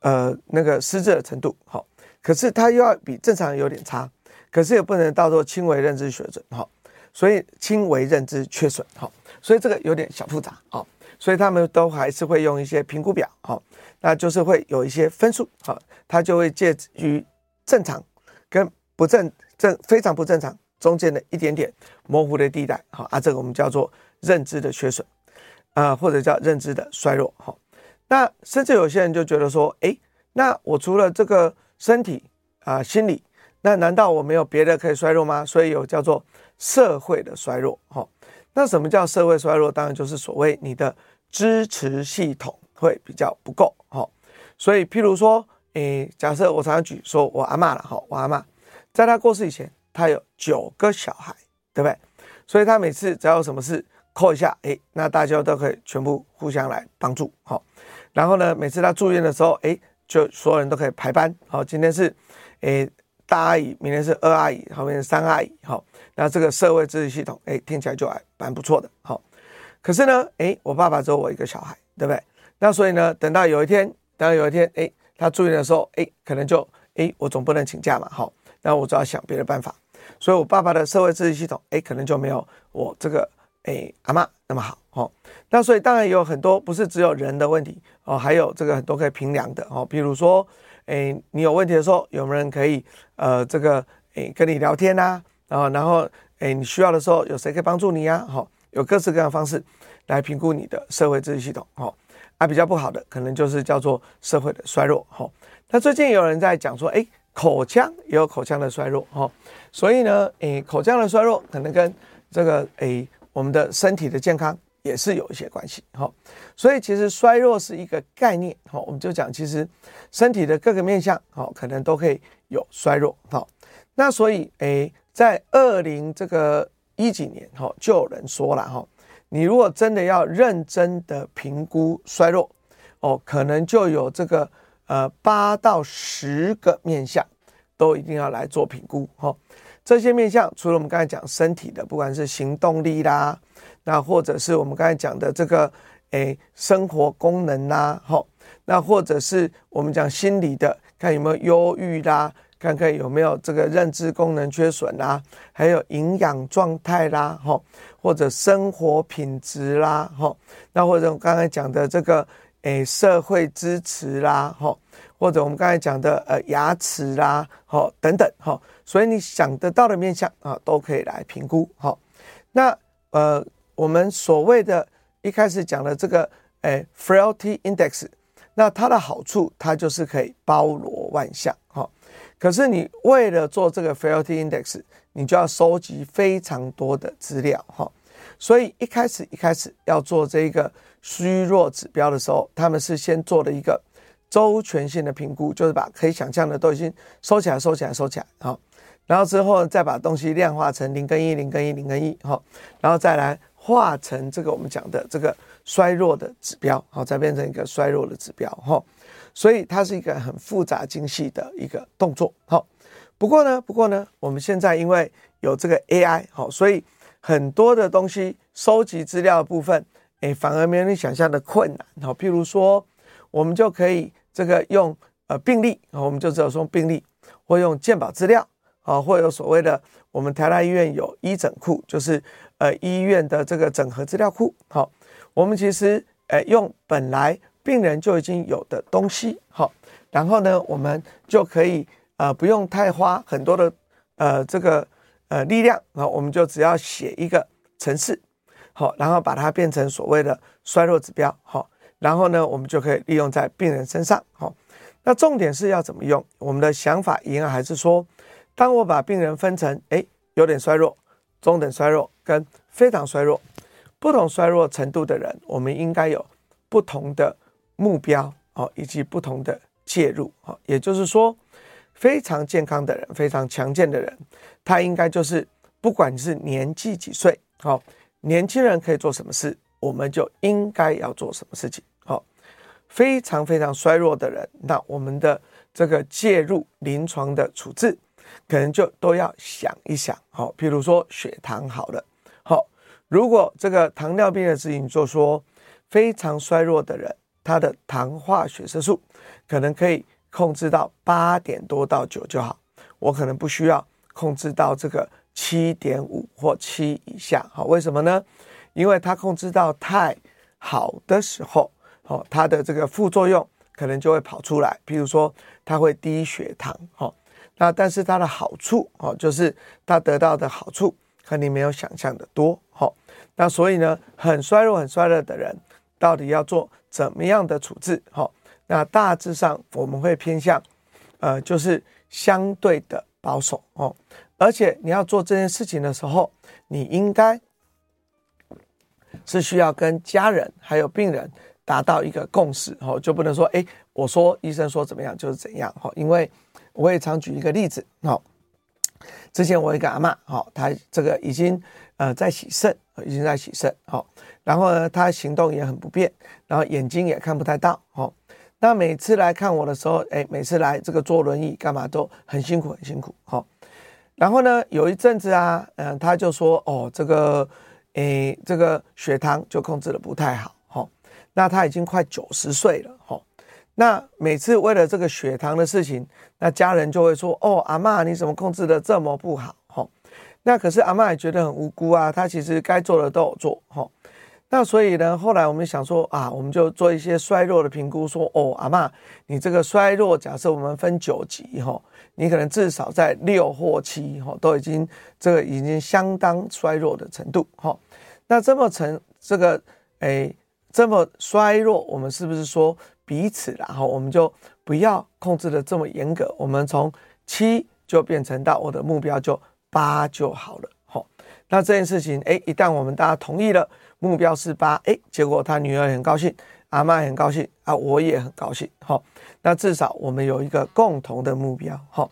呃那个失智的程度，哈，可是他又要比正常人有点差，可是也不能到做轻微认知水准，哈，所以轻微认知缺损，哈，所以这个有点小复杂，哈，所以他们都还是会用一些评估表，哈，那就是会有一些分数，哈，他就会介于正常。跟不正正非常不正常中间的一点点模糊的地带，好啊，这个我们叫做认知的缺损，啊、呃，或者叫认知的衰弱，好。那甚至有些人就觉得说，诶，那我除了这个身体啊、心理，那难道我没有别的可以衰弱吗？所以有叫做社会的衰弱，好。那什么叫社会衰弱？当然就是所谓你的支持系统会比较不够，好。所以譬如说。诶，假设我常常举说，我阿嬷了哈，我阿嬷在她过世以前，她有九个小孩，对不对？所以她每次只要有什么事，call 一下，诶，那大家都可以全部互相来帮助，好。然后呢，每次她住院的时候，诶，就所有人都可以排班，好，今天是诶大阿姨，明天是二阿姨，后面是三阿姨，好。那这个社会支持系统，诶，听起来就还蛮不错的，好。可是呢，诶，我爸爸只有我一个小孩，对不对？那所以呢，等到有一天，等到有一天，诶。他住院的时候，哎，可能就哎，我总不能请假嘛，好，那我就要想别的办法。所以，我爸爸的社会支持系统，哎，可能就没有我这个哎阿妈那么好，哦。那所以当然也有很多不是只有人的问题哦，还有这个很多可以评量的哦，比如说，哎，你有问题的时候，有没有人可以呃这个哎跟你聊天呐，啊，然后然后哎你需要的时候有谁可以帮助你呀？好，有各式各样的方式来评估你的社会支持系统，哦。啊，比较不好的可能就是叫做社会的衰弱，哈。那最近有人在讲说，哎，口腔也有口腔的衰弱，哈。所以呢，诶，口腔的衰弱可能跟这个诶我们的身体的健康也是有一些关系，哈。所以其实衰弱是一个概念，哈。我们就讲其实身体的各个面向，哈，可能都可以有衰弱，哈。那所以，诶，在二零这个一几年，哈，就有人说了，哈。你如果真的要认真的评估衰弱，哦，可能就有这个呃八到十个面相，都一定要来做评估哈。这些面相，除了我们刚才讲身体的，不管是行动力啦，那或者是我们刚才讲的这个，诶，生活功能啦，吼，那或者是我们讲心理的，看有没有忧郁啦，看看有没有这个认知功能缺损啦，还有营养状态啦，吼，或者生活品质啦，吼，那或者我刚才讲的这个，诶，社会支持啦，吼。或者我们刚才讲的呃牙齿啦，好等等，哈，所以你想得到的面向啊，都可以来评估，好。那呃，我们所谓的一开始讲的这个诶 Frailty Index，那它的好处，它就是可以包罗万象，哈。可是你为了做这个 Frailty Index，你就要收集非常多的资料，哈。所以一开始一开始要做这个虚弱指标的时候，他们是先做了一个。周全性的评估，就是把可以想象的都已经收起来、收起来、收起来，好，然后之后再把东西量化成零跟一、零跟一、零跟一，好，然后再来化成这个我们讲的这个衰弱的指标，好，再变成一个衰弱的指标，哈，所以它是一个很复杂精细的一个动作，好，不过呢，不过呢，我们现在因为有这个 AI，好，所以很多的东西收集资料的部分，诶，反而没有你想象的困难，好，譬如说我们就可以。这个用呃病历，我们就只有说病历，或用健保资料啊，或有所谓的我们台大医院有医诊库，就是呃医院的这个整合资料库。好，我们其实呃用本来病人就已经有的东西，好，然后呢，我们就可以呃不用太花很多的呃这个呃力量啊，我们就只要写一个程式，好，然后把它变成所谓的衰弱指标，好。然后呢，我们就可以利用在病人身上。好，那重点是要怎么用？我们的想法一样，还是说，当我把病人分成，诶，有点衰弱、中等衰弱跟非常衰弱，不同衰弱程度的人，我们应该有不同的目标哦，以及不同的介入。哦，也就是说，非常健康的人、非常强健的人，他应该就是不管是年纪几岁，好，年轻人可以做什么事。我们就应该要做什么事情？好，非常非常衰弱的人，那我们的这个介入临床的处置，可能就都要想一想。好，譬如说血糖好了，好，如果这个糖尿病的事情，就说非常衰弱的人，他的糖化血色素可能可以控制到八点多到九就好，我可能不需要控制到这个七点五或七以下。好，为什么呢？因为它控制到太好的时候，哦，它的这个副作用可能就会跑出来，比如说它会低血糖，哦，那但是它的好处，哦，就是它得到的好处和你没有想象的多，哦，那所以呢，很衰弱、很衰弱的人，到底要做怎么样的处置？哦，那大致上我们会偏向，呃，就是相对的保守，哦，而且你要做这件事情的时候，你应该。是需要跟家人还有病人达到一个共识，哦，就不能说，哎，我说医生说怎么样就是怎样，吼，因为我也常举一个例子，吼，之前我一个阿嬷，吼，她这个已经呃在洗肾，已经在洗肾，吼，然后呢，她行动也很不便，然后眼睛也看不太到，吼，那每次来看我的时候，哎，每次来这个坐轮椅干嘛都很辛苦很辛苦，吼，然后呢，有一阵子啊，嗯，他就说，哦，这个。诶，这个血糖就控制得不太好，吼，那他已经快九十岁了，吼，那每次为了这个血糖的事情，那家人就会说，哦，阿嬷你怎么控制得这么不好，吼，那可是阿嬷也觉得很无辜啊，她其实该做的都有做，吼。那所以呢，后来我们想说啊，我们就做一些衰弱的评估，说哦，阿嬷，你这个衰弱，假设我们分九级哈，你可能至少在六或七哈，都已经这个已经相当衰弱的程度哈。那这么成这个诶这么衰弱，我们是不是说彼此然后我们就不要控制的这么严格，我们从七就变成到我的目标就八就好了哈。那这件事情诶，一旦我们大家同意了。目标是八，诶，结果他女儿很高兴，阿妈很高兴啊，我也很高兴，好，那至少我们有一个共同的目标，好，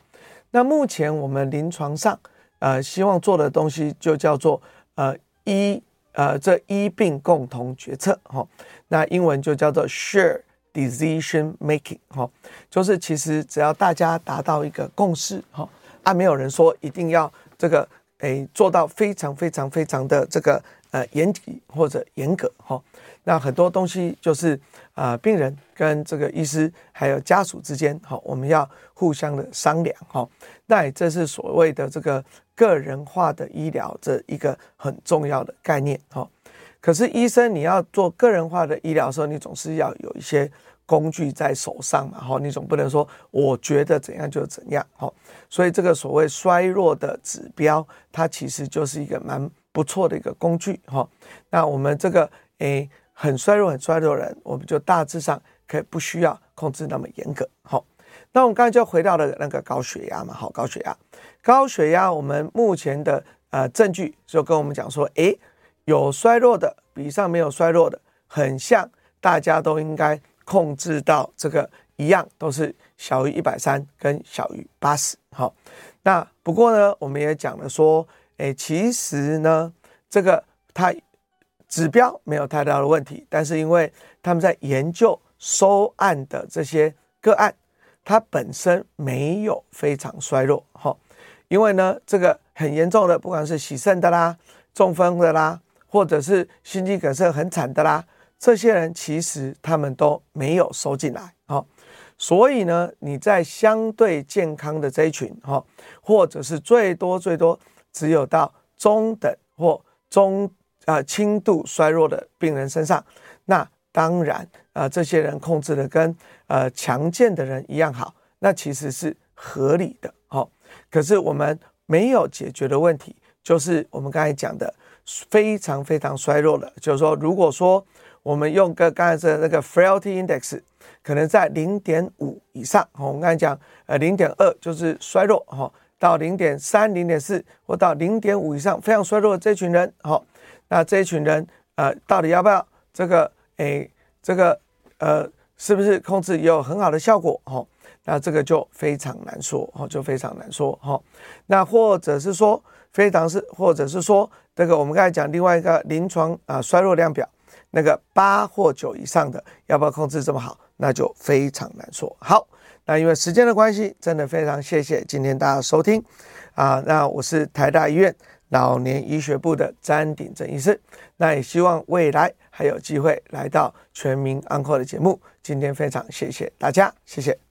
那目前我们临床上，呃，希望做的东西就叫做呃医，呃这医病共同决策，哈，那英文就叫做 share decision making，哈，就是其实只要大家达到一个共识，哈，啊，没有人说一定要这个诶做到非常非常非常的这个呃严谨或者严格哈。那很多东西就是啊、病人跟这个医师还有家属之间哈，我们要互相的商量哈。那这是所谓的这个个人化的医疗这一个很重要的概念哈。可是医生你要做个人化的医疗的时候，你总是要有一些。工具在手上嘛，哈，你总不能说我觉得怎样就怎样，哈，所以这个所谓衰弱的指标，它其实就是一个蛮不错的一个工具，哈。那我们这个诶很衰弱、很衰弱的人，我们就大致上可以不需要控制那么严格，好。那我们刚才就回到了那个高血压嘛，好，高血压，高血压，我们目前的呃证据就跟我们讲说，诶，有衰弱的比上没有衰弱的很像，大家都应该。控制到这个一样都是小于一百三跟小于八十，好，那不过呢，我们也讲了说，诶，其实呢，这个它指标没有太大的问题，但是因为他们在研究收案的这些个案，它本身没有非常衰弱，哈，因为呢，这个很严重的，不管是洗肾的啦、中风的啦，或者是心肌梗塞很惨的啦。这些人其实他们都没有收进来，哦，所以呢，你在相对健康的这一群，哈，或者是最多最多只有到中等或中啊轻度衰弱的病人身上，那当然啊，这些人控制的跟呃强健的人一样好，那其实是合理的，好，可是我们没有解决的问题，就是我们刚才讲的非常非常衰弱的，就是说，如果说我们用个刚才的那个 frailty index，可能在零点五以上。我们刚才讲，呃，零点二就是衰弱，哈，到零点三、零点四或到零点五以上，非常衰弱的这群人，好，那这一群人，呃，到底要不要这个，诶，这个，呃，是不是控制也有很好的效果？哈，那这个就非常难说，哈，就非常难说，哈。那或者是说，非常是，或者是说，这个我们刚才讲另外一个临床啊衰弱量表。那个八或九以上的，要不要控制这么好，那就非常难说。好，那因为时间的关系，真的非常谢谢今天大家收听啊。那我是台大医院老年医学部的詹鼎正医师，那也希望未来还有机会来到全民安扣的节目。今天非常谢谢大家，谢谢。